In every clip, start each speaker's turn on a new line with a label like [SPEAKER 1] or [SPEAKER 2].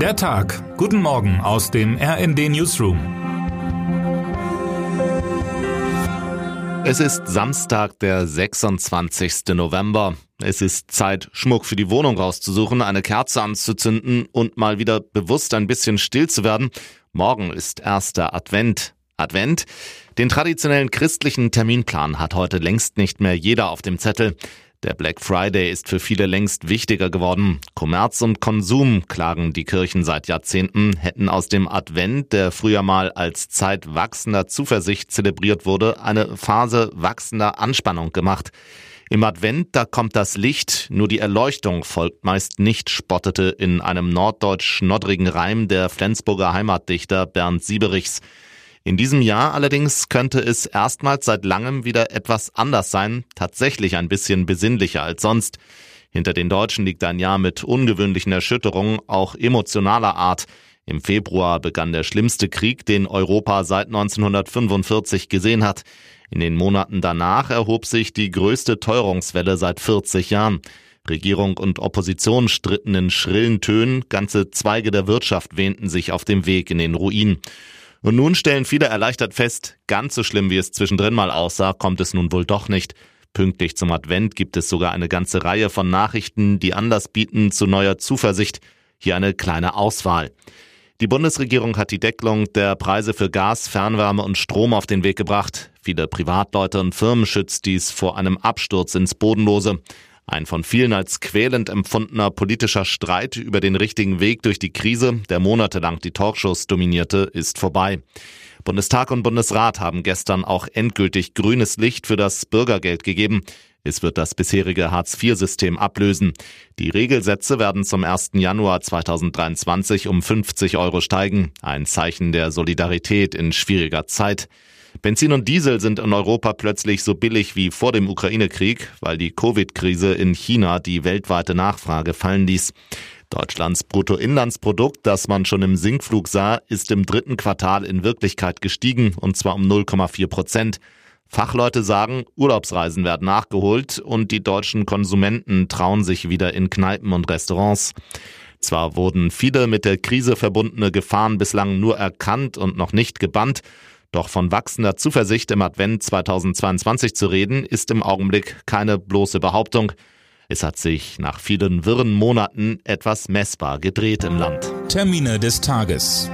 [SPEAKER 1] Der Tag. Guten Morgen aus dem RND Newsroom.
[SPEAKER 2] Es ist Samstag, der 26. November. Es ist Zeit, Schmuck für die Wohnung rauszusuchen, eine Kerze anzuzünden und mal wieder bewusst ein bisschen still zu werden. Morgen ist erster Advent. Advent? Den traditionellen christlichen Terminplan hat heute längst nicht mehr jeder auf dem Zettel. Der Black Friday ist für viele längst wichtiger geworden. Kommerz und Konsum, klagen die Kirchen seit Jahrzehnten, hätten aus dem Advent, der früher mal als Zeit wachsender Zuversicht zelebriert wurde, eine Phase wachsender Anspannung gemacht. Im Advent, da kommt das Licht, nur die Erleuchtung folgt meist nicht, spottete in einem norddeutsch schnoddrigen Reim der Flensburger Heimatdichter Bernd Sieberichs. In diesem Jahr allerdings könnte es erstmals seit langem wieder etwas anders sein, tatsächlich ein bisschen besinnlicher als sonst. Hinter den Deutschen liegt ein Jahr mit ungewöhnlichen Erschütterungen, auch emotionaler Art. Im Februar begann der schlimmste Krieg, den Europa seit 1945 gesehen hat. In den Monaten danach erhob sich die größte Teuerungswelle seit 40 Jahren. Regierung und Opposition stritten in schrillen Tönen, ganze Zweige der Wirtschaft wähnten sich auf dem Weg in den Ruin. Und nun stellen viele erleichtert fest, ganz so schlimm wie es zwischendrin mal aussah, kommt es nun wohl doch nicht. Pünktlich zum Advent gibt es sogar eine ganze Reihe von Nachrichten, die Anlass bieten zu neuer Zuversicht. Hier eine kleine Auswahl. Die Bundesregierung hat die Deckelung der Preise für Gas, Fernwärme und Strom auf den Weg gebracht. Viele Privatleute und Firmen schützt dies vor einem Absturz ins Bodenlose. Ein von vielen als quälend empfundener politischer Streit über den richtigen Weg durch die Krise, der monatelang die Talkshows dominierte, ist vorbei. Bundestag und Bundesrat haben gestern auch endgültig grünes Licht für das Bürgergeld gegeben. Es wird das bisherige Hartz-IV-System ablösen. Die Regelsätze werden zum 1. Januar 2023 um 50 Euro steigen. Ein Zeichen der Solidarität in schwieriger Zeit. Benzin und Diesel sind in Europa plötzlich so billig wie vor dem Ukraine-Krieg, weil die Covid-Krise in China die weltweite Nachfrage fallen ließ. Deutschlands Bruttoinlandsprodukt, das man schon im Sinkflug sah, ist im dritten Quartal in Wirklichkeit gestiegen, und zwar um 0,4 Prozent. Fachleute sagen, Urlaubsreisen werden nachgeholt und die deutschen Konsumenten trauen sich wieder in Kneipen und Restaurants. Zwar wurden viele mit der Krise verbundene Gefahren bislang nur erkannt und noch nicht gebannt, doch von wachsender Zuversicht im Advent 2022 zu reden, ist im Augenblick keine bloße Behauptung. Es hat sich nach vielen wirren Monaten etwas messbar gedreht im Land.
[SPEAKER 1] Termine des Tages.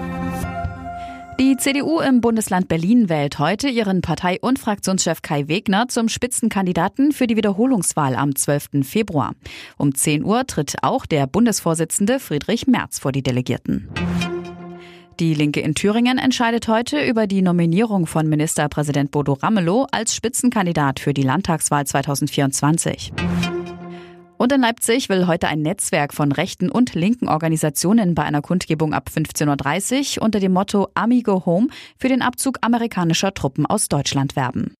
[SPEAKER 3] Die CDU im Bundesland Berlin wählt heute ihren Partei- und Fraktionschef Kai Wegner zum Spitzenkandidaten für die Wiederholungswahl am 12. Februar. Um 10 Uhr tritt auch der Bundesvorsitzende Friedrich Merz vor die Delegierten. Die Linke in Thüringen entscheidet heute über die Nominierung von Ministerpräsident Bodo Ramelow als Spitzenkandidat für die Landtagswahl 2024. Und in Leipzig will heute ein Netzwerk von rechten und linken Organisationen bei einer Kundgebung ab 15.30 Uhr unter dem Motto Amigo Home für den Abzug amerikanischer Truppen aus Deutschland werben.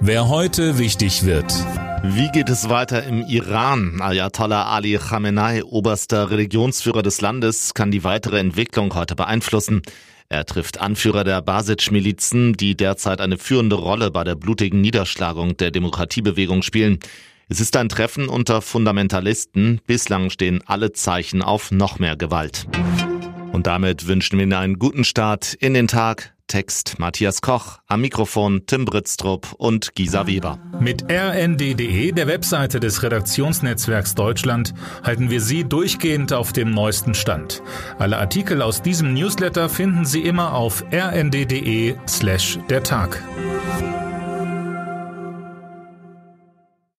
[SPEAKER 1] Wer heute wichtig wird.
[SPEAKER 2] Wie geht es weiter im Iran? Ayatollah Ali Khamenei, oberster Religionsführer des Landes, kann die weitere Entwicklung heute beeinflussen. Er trifft Anführer der Basij-Milizen, die derzeit eine führende Rolle bei der blutigen Niederschlagung der Demokratiebewegung spielen. Es ist ein Treffen unter Fundamentalisten. Bislang stehen alle Zeichen auf noch mehr Gewalt. Und damit wünschen wir Ihnen einen guten Start in den Tag. Text Matthias Koch, am Mikrofon Tim Britztrup und Gisa Weber.
[SPEAKER 1] Mit rnd.de, der Webseite des Redaktionsnetzwerks Deutschland, halten wir Sie durchgehend auf dem neuesten Stand. Alle Artikel aus diesem Newsletter finden Sie immer auf rnd.de slash der Tag.